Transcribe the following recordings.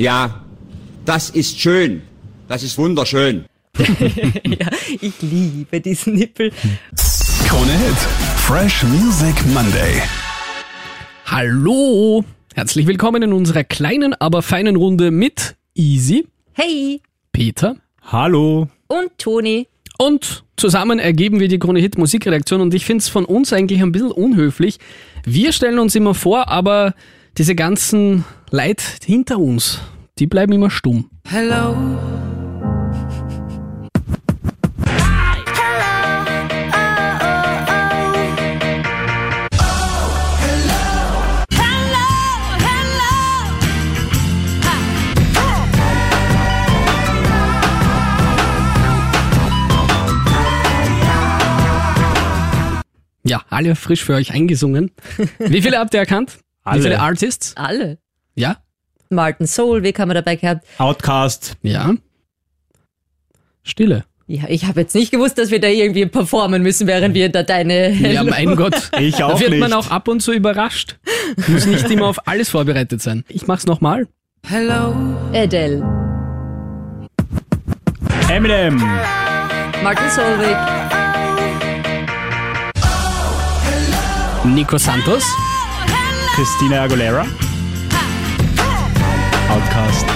Ja, das ist schön. Das ist wunderschön. ja, ich liebe diesen Nippel. Krone Hit. Fresh Music Monday. Hallo! Herzlich willkommen in unserer kleinen, aber feinen Runde mit Easy, Hey! Peter Hallo. Und Toni. und zusammen ergeben wir die Krone Hit Musikredaktion und ich finde es von uns eigentlich ein bisschen unhöflich. Wir stellen uns immer vor, aber diese ganzen Leute hinter uns, die bleiben immer stumm. Ja, alle frisch für euch eingesungen. Wie viele habt ihr erkannt? Wie Alle. viele Artists? Alle. Ja? Martin Soul, wie kann man dabei gehabt? Outcast. Ja. Stille. Ja, ich habe jetzt nicht gewusst, dass wir da irgendwie performen müssen, während wir da deine. Ja, mein Gott. Ich auch da wird nicht. man auch ab und zu überrascht. Muss nicht immer auf alles vorbereitet sein. Ich mach's nochmal. Adele. Eminem. Martin Solveig. Nico Santos. Christina Aguilera. Outcast.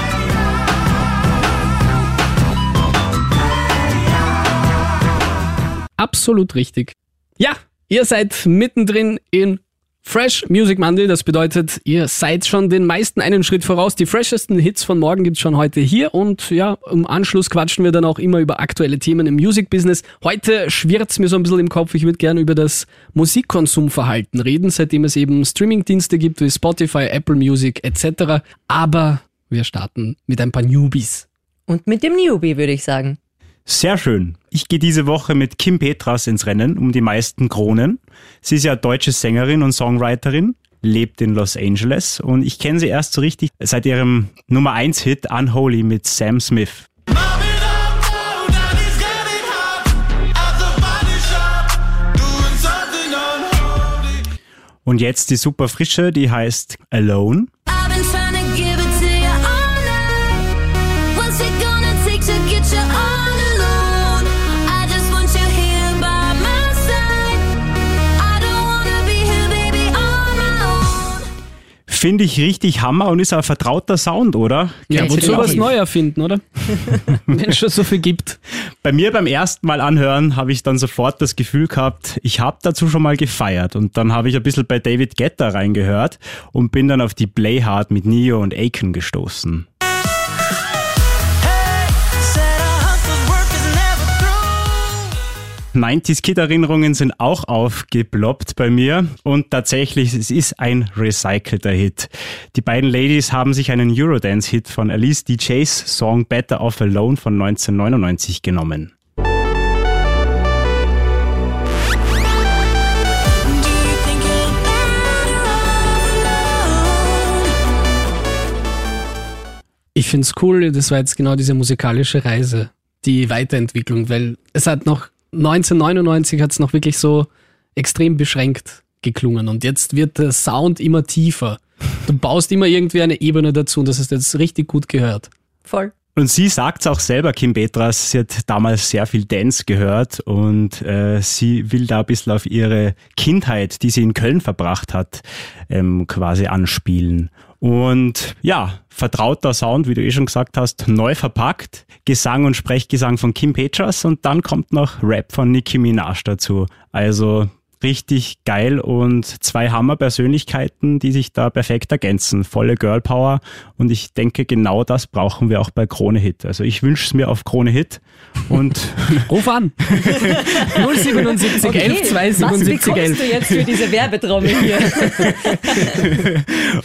Absolut richtig. Ja, ihr seid mittendrin in Fresh Music Monday. Das bedeutet, ihr seid schon den meisten einen Schritt voraus. Die freshesten Hits von morgen gibt's schon heute hier. Und ja, im Anschluss quatschen wir dann auch immer über aktuelle Themen im Music Business. Heute schwirrt's mir so ein bisschen im Kopf. Ich würde gerne über das Musikkonsumverhalten reden, seitdem es eben Streamingdienste gibt wie Spotify, Apple Music etc. Aber wir starten mit ein paar Newbies. Und mit dem Newbie, würde ich sagen. Sehr schön. Ich gehe diese Woche mit Kim Petras ins Rennen um die meisten Kronen. Sie ist ja deutsche Sängerin und Songwriterin, lebt in Los Angeles und ich kenne sie erst so richtig seit ihrem Nummer 1 Hit Unholy mit Sam Smith. Und jetzt die super frische, die heißt Alone. Finde ich richtig Hammer und ist ein vertrauter Sound, oder? Ja, wozu was neu erfinden, oder? Wenn es schon so viel gibt. Bei mir beim ersten Mal anhören habe ich dann sofort das Gefühl gehabt, ich habe dazu schon mal gefeiert. Und dann habe ich ein bisschen bei David Guetta reingehört und bin dann auf die Play Hard mit Neo und Aiken gestoßen. 90s Kid-Erinnerungen sind auch aufgeploppt bei mir und tatsächlich, es ist ein recycelter Hit. Die beiden Ladies haben sich einen Eurodance-Hit von Alice DJs Song Better Off Alone von 1999 genommen. Ich find's cool, das war jetzt genau diese musikalische Reise, die Weiterentwicklung, weil es hat noch 1999 hat's noch wirklich so extrem beschränkt geklungen und jetzt wird der Sound immer tiefer. Du baust immer irgendwie eine Ebene dazu und das ist jetzt richtig gut gehört. Voll. Und sie sagt's auch selber, Kim Petras, sie hat damals sehr viel Dance gehört und äh, sie will da ein bisschen auf ihre Kindheit, die sie in Köln verbracht hat, ähm, quasi anspielen. Und ja, vertrauter Sound, wie du eh schon gesagt hast, neu verpackt, Gesang und Sprechgesang von Kim Petras und dann kommt noch Rap von Nicki Minaj dazu. Also richtig geil und zwei Hammer-Persönlichkeiten, die sich da perfekt ergänzen. Volle Girl Power und ich denke, genau das brauchen wir auch bei Krone Hit. Also ich wünsche es mir auf Krone Hit und Ruf an! 077 11 2 was 77 bekommst 11. du jetzt für diese Werbetrommel hier?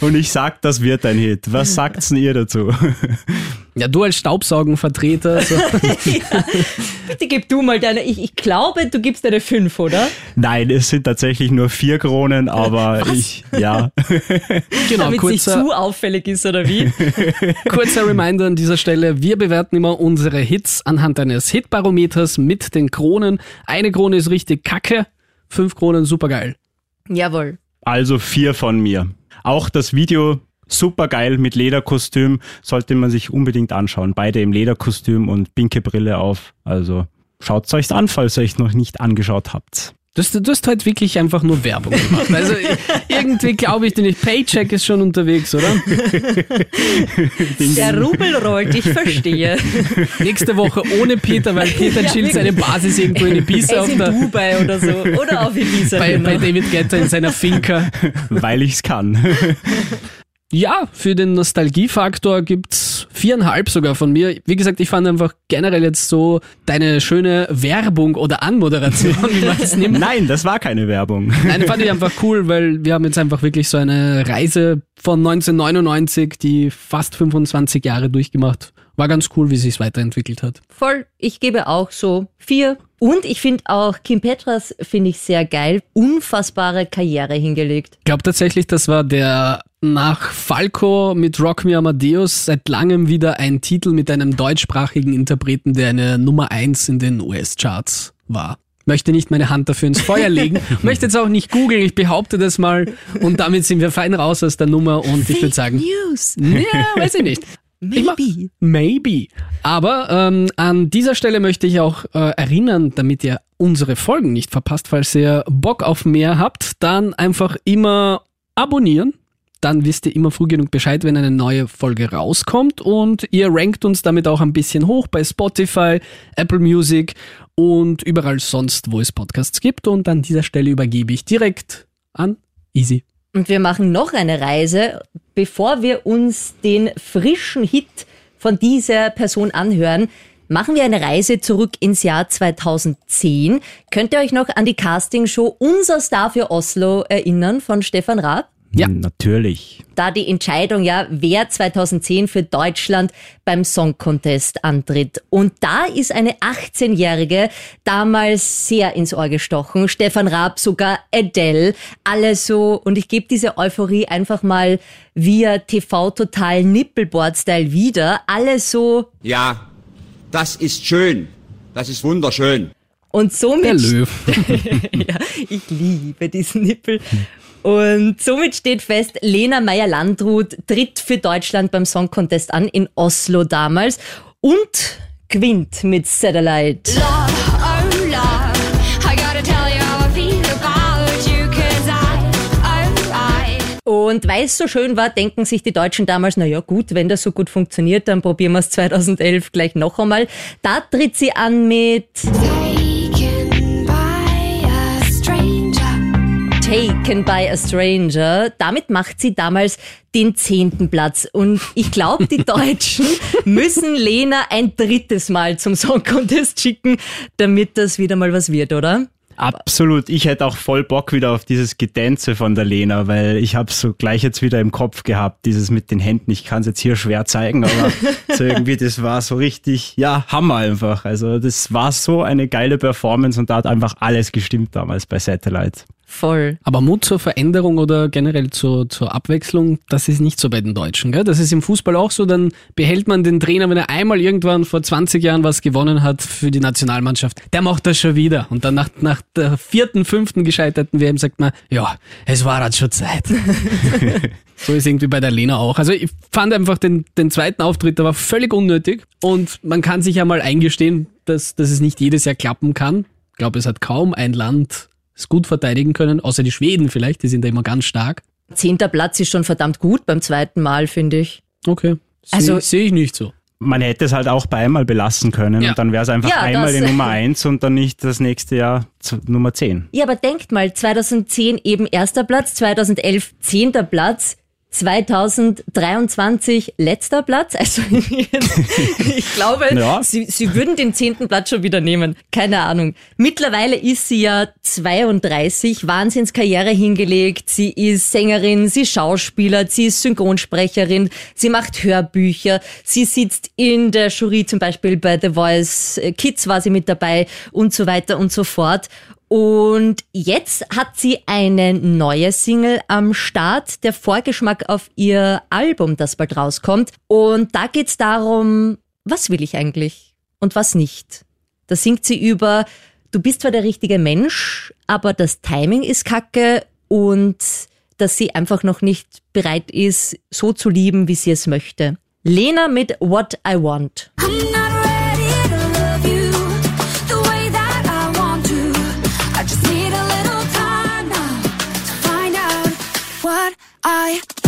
und ich sag, das wird ein Hit. Was sagt's denn ihr dazu? Ja, du als Staubsaugenvertreter. So. Bitte gib du mal deine. Ich, ich glaube, du gibst deine fünf, oder? Nein, es sind tatsächlich nur vier Kronen, aber ich, ja. Genau, Damit es nicht kurzer, zu auffällig ist, oder wie? kurzer Reminder an dieser Stelle. Wir bewerten immer unsere Hits anhand eines Hitbarometers mit den Kronen. Eine Krone ist richtig kacke, fünf Kronen supergeil. Jawohl. Also vier von mir. Auch das Video super geil mit Lederkostüm, sollte man sich unbedingt anschauen. Beide im Lederkostüm und pinke Brille auf. Also schaut euch an, falls ihr euch noch nicht angeschaut habt. Du hast, du hast halt wirklich einfach nur Werbung gemacht. Also irgendwie glaube ich dir nicht. Paycheck ist schon unterwegs, oder? Der Rubel rollt, ich verstehe. Nächste Woche ohne Peter, weil Peter Ja, chillt seine Basis irgendwo in Ibiza Er auf ist in der, Dubai oder so. Oder auf Ibiza. bei, genau. bei David Guetta in seiner Finca. Weil ich's kann. Ja, für den Nostalgiefaktor gibt's viereinhalb sogar von mir. Wie gesagt, ich fand einfach generell jetzt so deine schöne Werbung oder Anmoderation, wie man es nimmt. Nein, das war keine Werbung. Nein, fand ich einfach cool, weil wir haben jetzt einfach wirklich so eine Reise von 1999, die fast 25 Jahre durchgemacht. War ganz cool, wie sich's weiterentwickelt hat. Voll, ich gebe auch so vier. Und ich finde auch Kim Petras finde ich sehr geil. Unfassbare Karriere hingelegt. Ich glaube tatsächlich, das war der nach Falco mit Rock Me Amadeus seit langem wieder ein Titel mit einem deutschsprachigen Interpreten, der eine Nummer eins in den US-Charts war. Möchte nicht meine Hand dafür ins Feuer legen, möchte jetzt auch nicht googeln, ich behaupte das mal und damit sind wir fein raus aus der Nummer und ich würde sagen, News. ja, weiß ich nicht. Ich mach- Maybe. Maybe. Aber ähm, an dieser Stelle möchte ich auch äh, erinnern, damit ihr unsere Folgen nicht verpasst, falls ihr Bock auf mehr habt, dann einfach immer abonnieren. Dann wisst ihr immer früh genug Bescheid, wenn eine neue Folge rauskommt und ihr rankt uns damit auch ein bisschen hoch bei Spotify, Apple Music und überall sonst, wo es Podcasts gibt. Und an dieser Stelle übergebe ich direkt an Easy. Und wir machen noch eine Reise, bevor wir uns den frischen Hit von dieser Person anhören. Machen wir eine Reise zurück ins Jahr 2010. Könnt ihr euch noch an die Castingshow Unser Star für Oslo erinnern von Stefan Raab? Ja. Natürlich. da die Entscheidung ja, wer 2010 für Deutschland beim Song Contest antritt. Und da ist eine 18-Jährige damals sehr ins Ohr gestochen. Stefan Raab, sogar Adele, alle so. Und ich gebe diese Euphorie einfach mal via TV Total Nippelboard-Style wieder. Alle so. Ja, das ist schön. Das ist wunderschön. Und somit Der Löw. ja, ich liebe diesen Nippel. Und somit steht fest, Lena Meyer-Landrut tritt für Deutschland beim Song Contest an in Oslo damals und gewinnt mit Satellite. Love, oh love, oh. Und weil es so schön war, denken sich die Deutschen damals, na ja gut, wenn das so gut funktioniert, dann probieren wir es 2011 gleich noch einmal. Da tritt sie an mit Taken Taken by a Stranger. Damit macht sie damals den zehnten Platz. Und ich glaube, die Deutschen müssen Lena ein drittes Mal zum Song Contest schicken, damit das wieder mal was wird, oder? Absolut. Ich hätte auch voll Bock wieder auf dieses Gedänze von der Lena, weil ich habe so gleich jetzt wieder im Kopf gehabt, dieses mit den Händen. Ich kann es jetzt hier schwer zeigen, aber so irgendwie, das war so richtig, ja, Hammer einfach. Also das war so eine geile Performance und da hat einfach alles gestimmt damals bei Satellite. Voll. Aber Mut zur Veränderung oder generell zur, zur Abwechslung, das ist nicht so bei den Deutschen. Gell? Das ist im Fußball auch so, dann behält man den Trainer, wenn er einmal irgendwann vor 20 Jahren was gewonnen hat für die Nationalmannschaft. Der macht das schon wieder. Und dann nach, nach der vierten, fünften gescheiterten WM sagt man, ja, es war halt schon Zeit. so ist irgendwie bei der Lena auch. Also ich fand einfach den, den zweiten Auftritt, der war völlig unnötig. Und man kann sich ja mal eingestehen, dass, dass es nicht jedes Jahr klappen kann. Ich glaube, es hat kaum ein Land es gut verteidigen können, außer die Schweden vielleicht, die sind da immer ganz stark. Zehnter Platz ist schon verdammt gut beim zweiten Mal, finde ich. Okay. Also- Also sehe ich nicht so. Man hätte es halt auch bei einmal belassen können Ja. und dann wäre es einfach Ja, einmal die Nummer eins und dann nicht das nächste Jahr Nummer zehn. Ja, aber denkt mal, 2010 eben erster Platz, 2011 zehnter Platz, 2023 letzter Platz. Also ich glaube, Ja. sie, sie würden den zehnten Platz schon wieder nehmen. Keine Ahnung. Mittlerweile ist sie ja 32, Wahnsinnskarriere hingelegt. Sie ist Sängerin, sie Schauspieler, sie ist Synchronsprecherin, sie macht Hörbücher, sie sitzt in der Jury zum Beispiel bei The Voice Kids war sie mit dabei und so weiter und so fort. Und jetzt hat sie eine neue Single am Start, der Vorgeschmack auf ihr Album, das bald rauskommt. Und da geht's darum, was will ich eigentlich und was nicht. Da singt sie über, du bist zwar der richtige Mensch, aber das Timing ist kacke und dass sie einfach noch nicht bereit ist, so zu lieben, wie sie es möchte. Lena mit What I Want. Out.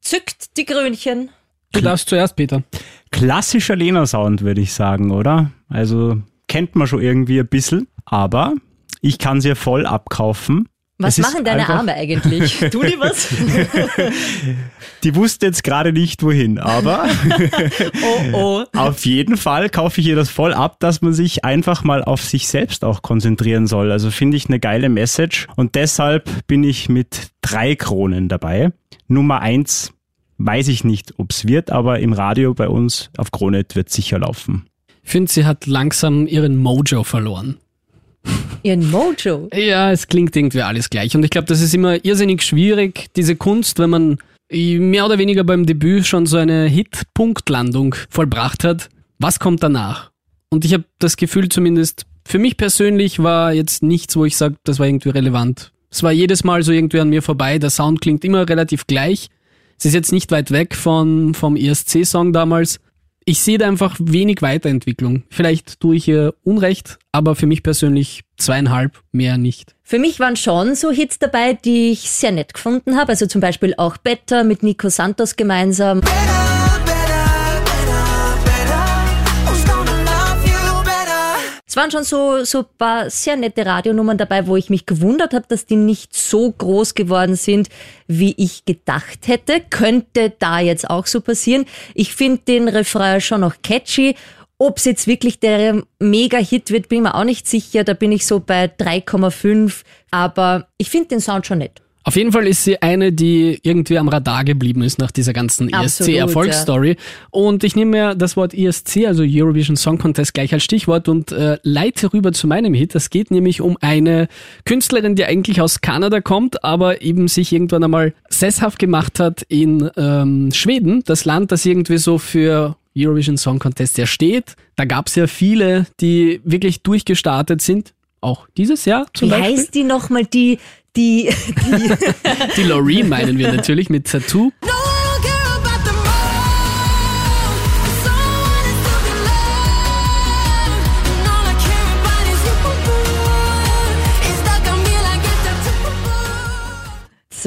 Zückt die Grünchen. Du darfst zuerst, Peter. Klassischer Lena-Sound, würde ich sagen, oder? Also kennt man schon irgendwie ein bisschen, aber ich kann sie ja voll abkaufen. Was Es machen deine einfach- Arme eigentlich? Tu die was? Die wusste jetzt gerade nicht wohin, aber Oh, oh. auf jeden Fall kaufe ich ihr das voll ab, dass man sich einfach mal auf sich selbst auch konzentrieren soll. Also finde ich eine geile Message und deshalb bin ich mit drei Kronen dabei. Nummer eins weiß ich nicht, ob's wird, aber im Radio bei uns auf Kronet wird sicher laufen. Ich finde, sie hat langsam ihren Mojo verloren. Ihren Mojo. Ja, es klingt irgendwie alles gleich. Und ich glaube, das ist immer irrsinnig schwierig, diese Kunst, wenn man mehr oder weniger beim Debüt schon so eine Hit-Punktlandung vollbracht hat. Was kommt danach? Und ich habe das Gefühl zumindest, für mich persönlich war jetzt nichts, wo ich sage, das war irgendwie relevant. Es war jedes Mal so irgendwie an mir vorbei. Der Sound klingt immer relativ gleich. Es ist jetzt nicht weit weg von, vom ESC-Song damals. Ich sehe da einfach wenig Weiterentwicklung. Vielleicht tue ich ihr Unrecht, aber für mich persönlich zweieinhalb, mehr nicht. Für mich waren schon so Hits dabei, die ich sehr nett gefunden habe. Also zum Beispiel auch Better mit Nico Santos gemeinsam. Who's Es waren schon so, so paar sehr nette Radionummern dabei, wo ich mich gewundert habe, dass die nicht so groß geworden sind, wie ich gedacht hätte. Könnte da jetzt auch so passieren. Ich finde den Refrain schon noch catchy. Ob es jetzt wirklich der Mega-Hit wird, bin ich mir auch nicht sicher. Da bin ich so bei 3,5. Aber ich finde den Sound schon nett. Auf jeden Fall ist sie eine, die irgendwie am Radar geblieben ist nach dieser ganzen ESC-Erfolgsstory. Und ich nehme mir das Wort ESC, also Eurovision Song Contest, gleich als Stichwort und äh, leite rüber zu meinem Hit. Es geht nämlich um eine Künstlerin, die eigentlich aus Kanada kommt, aber eben sich irgendwann einmal sesshaft gemacht hat in ähm, Schweden, das Land, das irgendwie so für Eurovision Song Contest ja steht. Da gab es ja viele, die wirklich durchgestartet sind. Auch dieses Jahr zum Wie Beispiel. heißt die nochmal, die, die, die Die Loreen meinen wir natürlich mit. No, tattoo.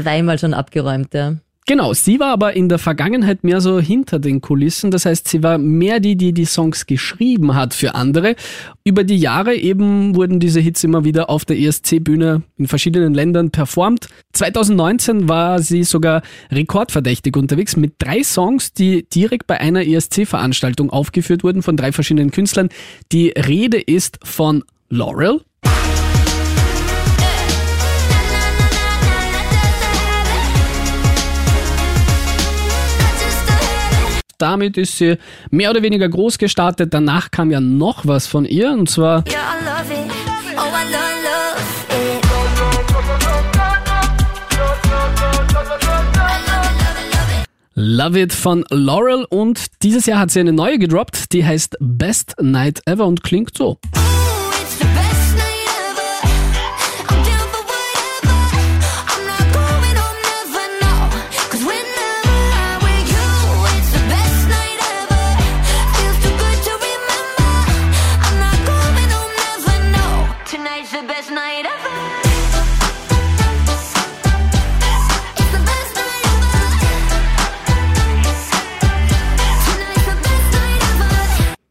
zweimal schon abgeräumt, ja. Genau, sie war aber in der Vergangenheit mehr so hinter den Kulissen. Das heißt, sie war mehr die, die die Songs geschrieben hat für andere. Über die Jahre eben wurden diese Hits immer wieder auf der ESC-Bühne in verschiedenen Ländern performt. 2019 war sie sogar rekordverdächtig unterwegs mit drei Songs, die direkt bei einer ESC-Veranstaltung aufgeführt wurden von drei verschiedenen Künstlern. Die Rede ist von Laurel, damit ist sie mehr oder weniger groß gestartet. Danach kam ja noch was von ihr und zwar Yeah. Oh. Love It von Laurel und dieses Jahr hat sie eine neue gedroppt, die heißt Best Night Ever und klingt so.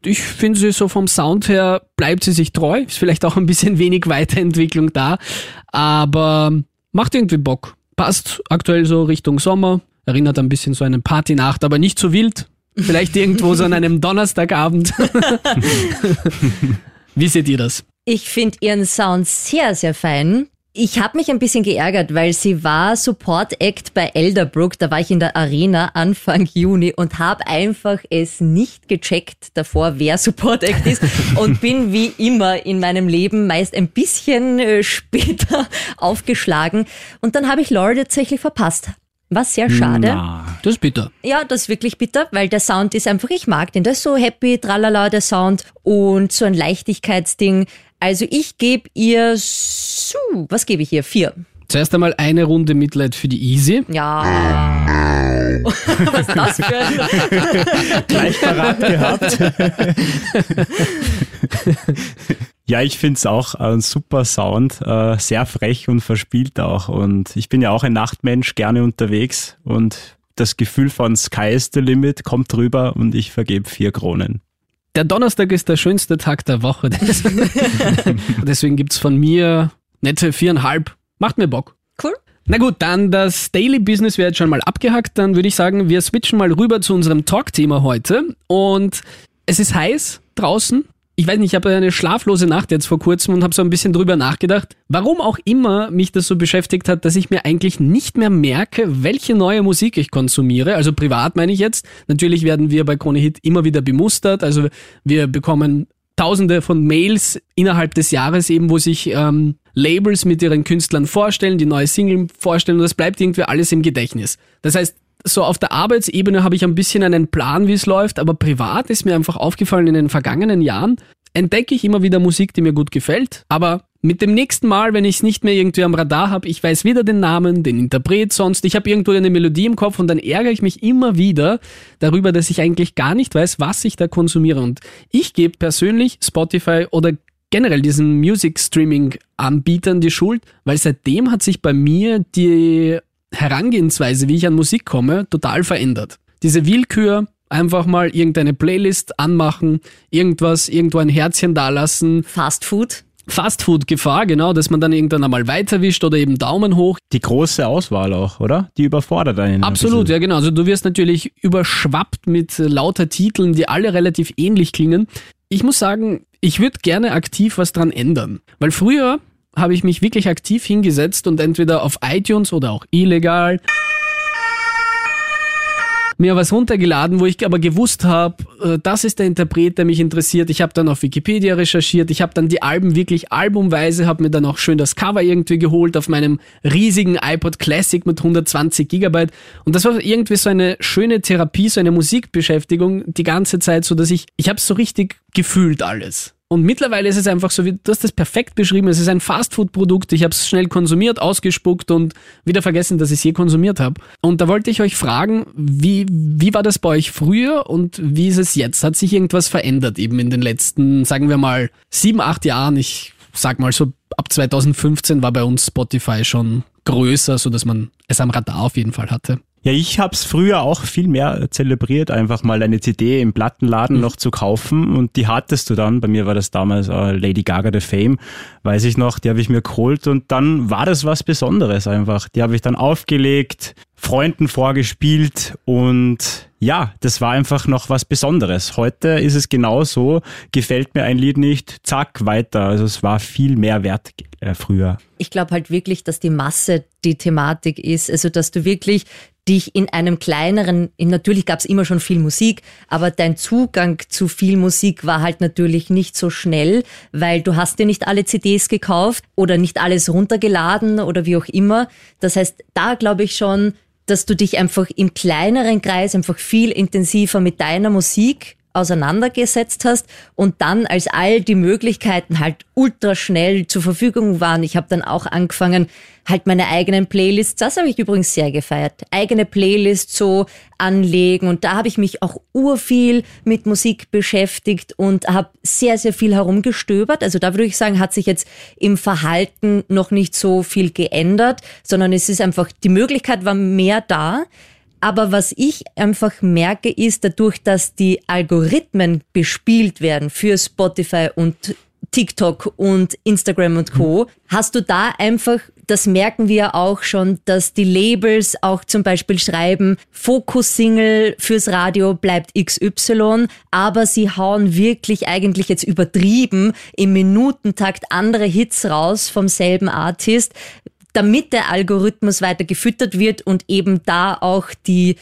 Ich finde sie so vom Sound her bleibt sie sich treu, ist vielleicht auch ein bisschen wenig Weiterentwicklung da, aber macht irgendwie Bock. Passt aktuell so Richtung Sommer, erinnert ein bisschen so an eine Partynacht, aber nicht so wild. Vielleicht irgendwo so an einem Donnerstagabend. Wie seht ihr das? Ich finde ihren Sound sehr, sehr fein. Ich habe mich ein bisschen geärgert, weil sie war Support Act bei Elderbrook. Da war ich in der Arena Anfang Juni und habe einfach es nicht gecheckt davor, wer Support Act ist und bin wie immer in meinem Leben meist ein bisschen äh, später aufgeschlagen. Und dann habe ich Laura tatsächlich verpasst. Was sehr schade. Na, Das ist bitter. Ja, das ist wirklich bitter, weil der Sound ist einfach, ich mag den. Der ist so happy, tralala, der Sound und so ein Leichtigkeitsding. Also ich gebe ihr, so, was gebe ich ihr? Vier. Zuerst einmal eine Runde Mitleid für die Easy. Ja. was ist das für ein... gleich parat gehabt. ja, ich finde es auch ein super Sound, äh, sehr frech und verspielt auch. Und ich bin ja auch ein Nachtmensch, gerne unterwegs und das Gefühl von Sky is the limit kommt rüber und ich vergebe vier Kronen. Der Donnerstag ist der schönste Tag der Woche. Deswegen gibt's von mir nette viereinhalb. Macht mir Bock. Cool. Na gut, dann das Daily Business wird jetzt schon mal abgehackt. Dann würde ich sagen, wir switchen mal rüber zu unserem Talk-Thema heute. Und es ist heiß draußen. Ich weiß nicht, ich habe eine schlaflose Nacht jetzt vor kurzem und habe so ein bisschen drüber nachgedacht, warum auch immer mich das so beschäftigt hat, dass ich mir eigentlich nicht mehr merke, welche neue Musik ich konsumiere. Also privat meine ich jetzt. Natürlich werden wir bei Krone Hit immer wieder bemustert. Also wir bekommen tausende von Mails innerhalb des Jahres eben, wo sich ähm, Labels mit ihren Künstlern vorstellen, die neue Single vorstellen und das bleibt irgendwie alles im Gedächtnis. Das heißt, so auf der Arbeitsebene habe ich ein bisschen einen Plan, wie es läuft, aber privat ist mir einfach aufgefallen in den vergangenen Jahren, entdecke ich immer wieder Musik, die mir gut gefällt, aber mit dem nächsten Mal, wenn ich es nicht mehr irgendwie am Radar habe, ich weiß weder den Namen, den Interpret sonst, ich habe irgendwo eine Melodie im Kopf und dann ärgere ich mich immer wieder darüber, dass ich eigentlich gar nicht weiß, was ich da konsumiere. Und ich gebe persönlich Spotify oder generell diesen Music-Streaming-Anbietern die Schuld, weil seitdem hat sich bei mir die Herangehensweise, wie ich an Musik komme, total verändert. Diese Willkür, einfach mal irgendeine Playlist anmachen, irgendwas, irgendwo ein Herzchen dalassen, Fast Food. Fastfood-Gefahr, genau, dass man dann irgendwann einmal weiterwischt oder eben Daumen hoch. Die große Auswahl auch, oder? Die überfordert einen. ein Absolut, bisschen. ja genau. Also du wirst natürlich überschwappt mit äh, lauter Titeln, die alle relativ ähnlich klingen. Ich muss sagen, ich würde gerne aktiv was dran ändern. Weil früher habe ich mich wirklich aktiv hingesetzt und entweder auf iTunes oder auch illegal mir was runtergeladen, wo ich aber gewusst habe, äh, das ist der Interpret, der mich interessiert. Ich habe dann auf Wikipedia recherchiert, ich habe dann die Alben wirklich albumweise, habe mir dann auch schön das Cover irgendwie geholt auf meinem riesigen iPod Classic mit 120 Gigabyte. Und das war irgendwie so eine schöne Therapie, so eine Musikbeschäftigung die ganze Zeit, so dass ich, ich habe es so richtig gefühlt alles. Und mittlerweile ist es einfach so, wie du hast das perfekt beschrieben, es ist ein Fastfood-Produkt, ich habe es schnell konsumiert, ausgespuckt und wieder vergessen, dass ich es je konsumiert habe. Und da wollte ich euch fragen, wie, wie war das bei euch früher und wie ist es jetzt? Hat sich irgendwas verändert eben in den letzten, sagen wir mal, sieben, acht Jahren? Ich sag mal so, ab 2015 war bei uns Spotify schon größer, so dass man es am Radar auf jeden Fall hatte. Ja, ich hab's früher auch viel mehr zelebriert, einfach mal eine CD im Plattenladen noch zu kaufen und die hattest du dann, bei mir war das damals äh, Lady Gaga The Fame, weiß ich noch, die habe ich mir geholt und dann war das was Besonderes einfach. Die habe ich dann aufgelegt, Freunden vorgespielt und ja, das war einfach noch was Besonderes. Heute ist es genauso, gefällt mir ein Lied nicht, zack, weiter. Also es war viel mehr wert äh, früher. Ich glaube halt wirklich, dass die Masse die Thematik ist. Also, dass du wirklich dich in einem kleineren, in, natürlich gab es immer schon viel Musik, aber dein Zugang zu viel Musik war halt natürlich nicht so schnell, weil du hast dir nicht alle CDs gekauft oder nicht alles runtergeladen oder wie auch immer. Das heißt, da glaube ich schon, dass du dich einfach im kleineren Kreis einfach viel intensiver mit deiner Musik auseinandergesetzt hast und dann als all die Möglichkeiten halt ultra schnell zur Verfügung waren. Ich habe dann auch angefangen, halt meine eigenen Playlists, das habe ich übrigens sehr gefeiert, eigene Playlists so anlegen und da habe ich mich auch urviel mit Musik beschäftigt und habe sehr, sehr viel herumgestöbert. Also da würde ich sagen, hat sich jetzt im Verhalten noch nicht so viel geändert, sondern es ist einfach, die Möglichkeit war mehr da. Aber was ich einfach merke, ist dadurch, dass die Algorithmen bespielt werden für Spotify und TikTok und Instagram und Co., hast du da einfach, das merken wir auch schon, dass die Labels auch zum Beispiel schreiben, Fokus-Single fürs Radio bleibt XY, aber sie hauen wirklich eigentlich jetzt übertrieben im Minutentakt andere Hits raus vom selben Artist, damit der Algorithmus weiter gefüttert wird und eben da auch die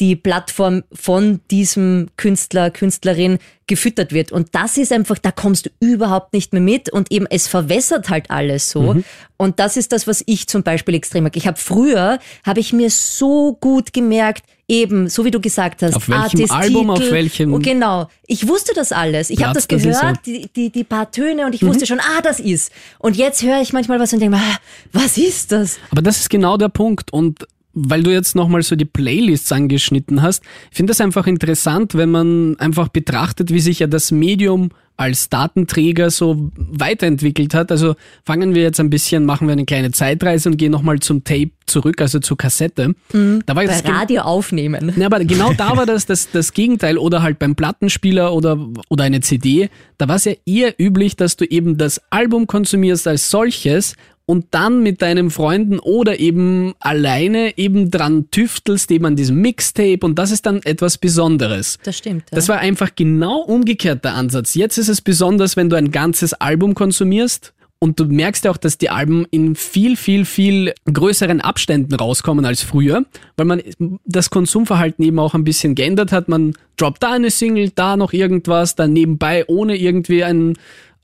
die Plattform von diesem Künstler, Künstlerin gefüttert wird. Und das ist einfach, da kommst du überhaupt nicht mehr mit und eben es verwässert halt alles so. Und das ist das, was ich zum Beispiel extrem mag. Ich habe früher, habe ich mir so gut gemerkt, eben, so wie du gesagt hast, Auf welchem Artist, Album, auf Titel, welchem- oh, genau. Ich wusste das alles. Ich habe das das gehört, ja. die, die, die paar Töne und ich Mhm. wusste schon, ah, das ist. Und jetzt höre ich manchmal was und denke mir, ah, was ist das? Aber das ist genau der Punkt. Und weil du jetzt nochmal so die Playlists angeschnitten hast, ich finde das einfach interessant, wenn man einfach betrachtet, wie sich ja das Medium als Datenträger so weiterentwickelt hat. Also fangen wir jetzt ein bisschen, machen wir eine kleine Zeitreise und gehen nochmal zum Tape zurück, also zur Kassette. Da war Bei das Radio aufnehmen. ja, aber genau da war das, das das Gegenteil. Oder halt beim Plattenspieler oder, oder eine CD. Da war es ja eher üblich, dass du eben das Album konsumierst als solches und dann mit deinen Freunden oder eben alleine eben dran tüftelst, eben an diesem Mixtape und das ist dann etwas Besonderes. Das stimmt. Ja. Das war einfach genau umgekehrt der Ansatz. Jetzt ist es besonders, wenn du ein ganzes Album konsumierst und du merkst ja auch, dass die Alben in viel, viel, viel größeren Abständen rauskommen als früher, weil man das Konsumverhalten eben auch ein bisschen geändert hat. Man droppt da eine Single, da noch irgendwas, dann nebenbei, ohne irgendwie einen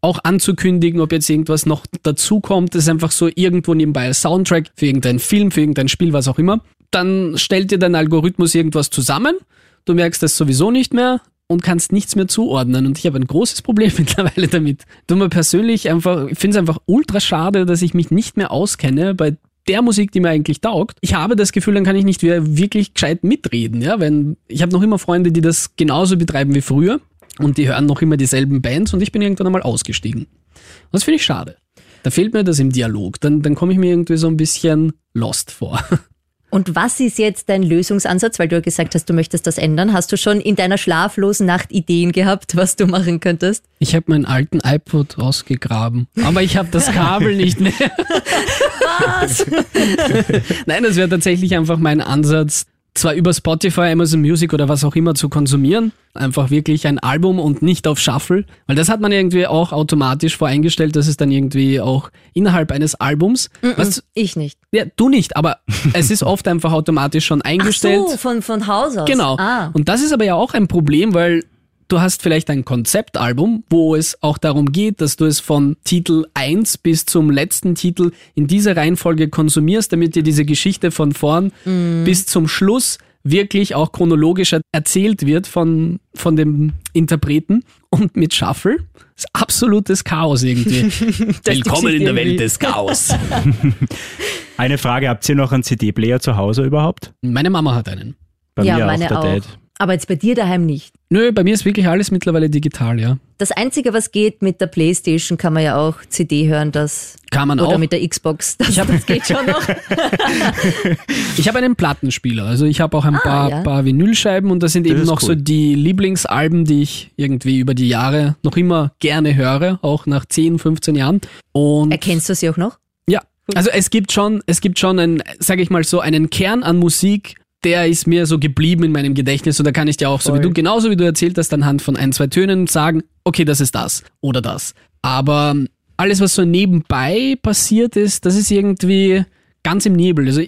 auch anzukündigen, ob jetzt irgendwas noch dazukommt. Das ist einfach so irgendwo nebenbei Soundtrack für irgendeinen Film, für irgendein Spiel, was auch immer. Dann stellt dir dein Algorithmus irgendwas zusammen. Du merkst das sowieso nicht mehr und kannst nichts mehr zuordnen. Und ich habe ein großes Problem mittlerweile damit. Du mir persönlich einfach, ich finde es einfach ultra schade, dass ich mich nicht mehr auskenne bei der Musik, die mir eigentlich taugt. Ich habe das Gefühl, dann kann ich nicht wirklich gescheit mitreden, ja, wenn ich habe noch immer Freunde, die das genauso betreiben wie früher und die hören noch immer dieselben Bands und ich bin irgendwann einmal ausgestiegen. Und das finde ich schade. Da fehlt mir das im Dialog. Dann, dann komme ich mir irgendwie so ein bisschen lost vor. Und was ist jetzt dein Lösungsansatz? Weil du ja gesagt hast, du möchtest das ändern. Hast du schon in deiner schlaflosen Nacht Ideen gehabt, was du machen könntest? Ich habe meinen alten iPod rausgegraben, aber ich habe das Kabel nicht mehr. Was? Nein, das wäre tatsächlich einfach mein Ansatz, zwar über Spotify, Amazon Music oder was auch immer zu konsumieren, einfach wirklich ein Album und nicht auf Shuffle, weil das hat man irgendwie auch automatisch voreingestellt, dass es dann irgendwie auch innerhalb eines Albums, was, ich nicht. ja, du nicht, aber es ist oft einfach automatisch schon Ach eingestellt. so, von, von Haus aus. Genau. Ah. Und das ist aber ja auch ein Problem, weil du hast vielleicht ein Konzeptalbum, wo es auch darum geht, dass du es von Titel 1 bis zum letzten Titel in dieser Reihenfolge konsumierst, damit dir diese Geschichte von vorn bis zum Schluss wirklich auch chronologisch er- erzählt wird von, von dem Interpreten und mit Shuffle ist absolutes Chaos irgendwie. Willkommen in der Welt des Chaos. Eine Frage, habt ihr noch einen CD-Player zu Hause überhaupt? Meine Mama hat einen. Bei ja, mir meine auch, auch. der Dad. Aber jetzt bei dir daheim nicht. Nö, bei mir ist wirklich alles mittlerweile digital, ja. Das Einzige, was geht mit der Playstation, kann man ja auch CD hören, das Kann man oder auch. mit der Xbox. Das, das geht schon noch. Ich habe einen Plattenspieler, also ich habe auch ein Ah, paar, ja. paar Vinylscheiben und das sind eben ist noch so cool. die Lieblingsalben, die ich irgendwie über die Jahre noch immer gerne höre, auch nach 10, 15 Jahren. Und Erkennst du sie auch noch? ja, also es gibt schon, es gibt schon einen, sage ich mal so, einen Kern an Musik, der ist mir so geblieben in meinem Gedächtnis und da kann ich dir auch, so wie du, genauso wie du erzählt hast, anhand von ein, zwei Tönen sagen, okay, das ist das oder das. Aber alles, was so nebenbei passiert ist, das ist irgendwie ganz im Nebel. Also,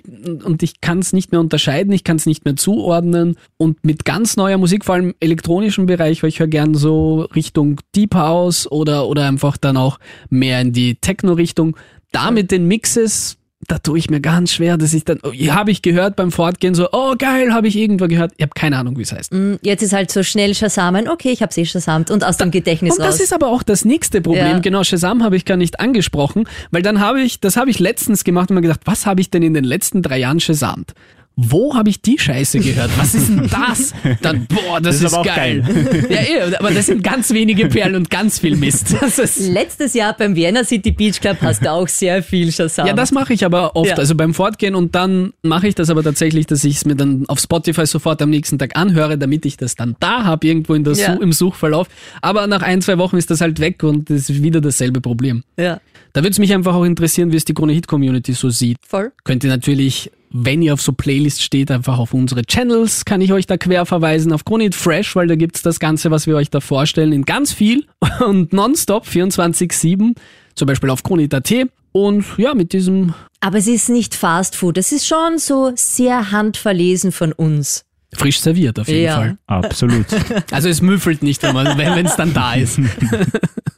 und ich kann es nicht mehr unterscheiden, ich kann es nicht mehr zuordnen. Und mit ganz neuer Musik, vor allem im elektronischen Bereich, weil ich höre gern so Richtung Deep House oder, oder einfach dann auch mehr in die Techno-Richtung. Da mit den Mixes, da tue ich mir ganz schwer, dass ich dann, oh, habe ich gehört beim Fortgehen so, oh geil, habe ich irgendwo gehört. Ich habe keine Ahnung, wie es heißt. Hm, Jetzt ist halt so schnell Shazamen, okay, ich hab's eh Shazamt und aus dem Gedächtnis Und das raus. ist aber auch das nächste Problem. Ja. Genau, Shazam habe ich gar nicht angesprochen, weil dann habe ich, das habe ich letztens gemacht und mir gedacht, was habe ich denn in den letzten drei Jahren Shazamt? Wo habe ich die Scheiße gehört? Was ist denn das? Dann, boah, das, Das ist ist, aber auch geil. Ja, eh, aber das sind ganz wenige Perlen und ganz viel Mist. Das ist, Letztes Jahr beim Vienna City Beach Club hast du auch sehr viel Shazam. ja, das mache ich aber oft, Ja. also beim Fortgehen und dann mache ich das aber tatsächlich, dass ich es mir dann auf Spotify sofort am nächsten Tag anhöre, damit ich das dann da habe, irgendwo in der Ja. Su im Suchverlauf. Aber nach ein, zwei Wochen ist das halt weg und das ist wieder dasselbe Problem. ja, Da würde es mich einfach auch interessieren, wie es die Krone Hit Community so sieht. voll. Könnt ihr natürlich, wenn ihr auf so Playlists steht, einfach auf unsere Channels, kann ich euch da quer verweisen, auf Krone Hit Fresh, weil da gibt's das Ganze, was wir euch da vorstellen, in ganz viel und nonstop 24-7, zum Beispiel auf Kronehit.at. Und ja, mit diesem, Aber es ist nicht Fast Food, es ist schon so sehr handverlesen von uns. Frisch serviert auf jeden Ja. Fall. Absolut. Also es müffelt nicht, wenn es dann da ist.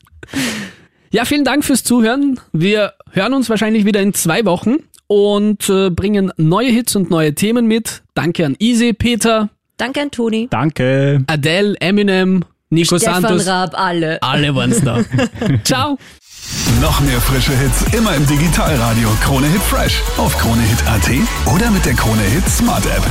ja, vielen Dank fürs Zuhören. Wir hören uns wahrscheinlich wieder in zwei Wochen und äh, bringen neue Hits und neue Themen mit. Danke an Easy, Peter, Danke an Toni. Danke. Adele, Eminem, Nico Stefan Santos. Raab, alle. Alle waren's da. Ciao. Noch mehr frische Hits immer im Digitalradio Krone Hit Fresh auf kronehit.at oder mit der Krone Hit Smart App.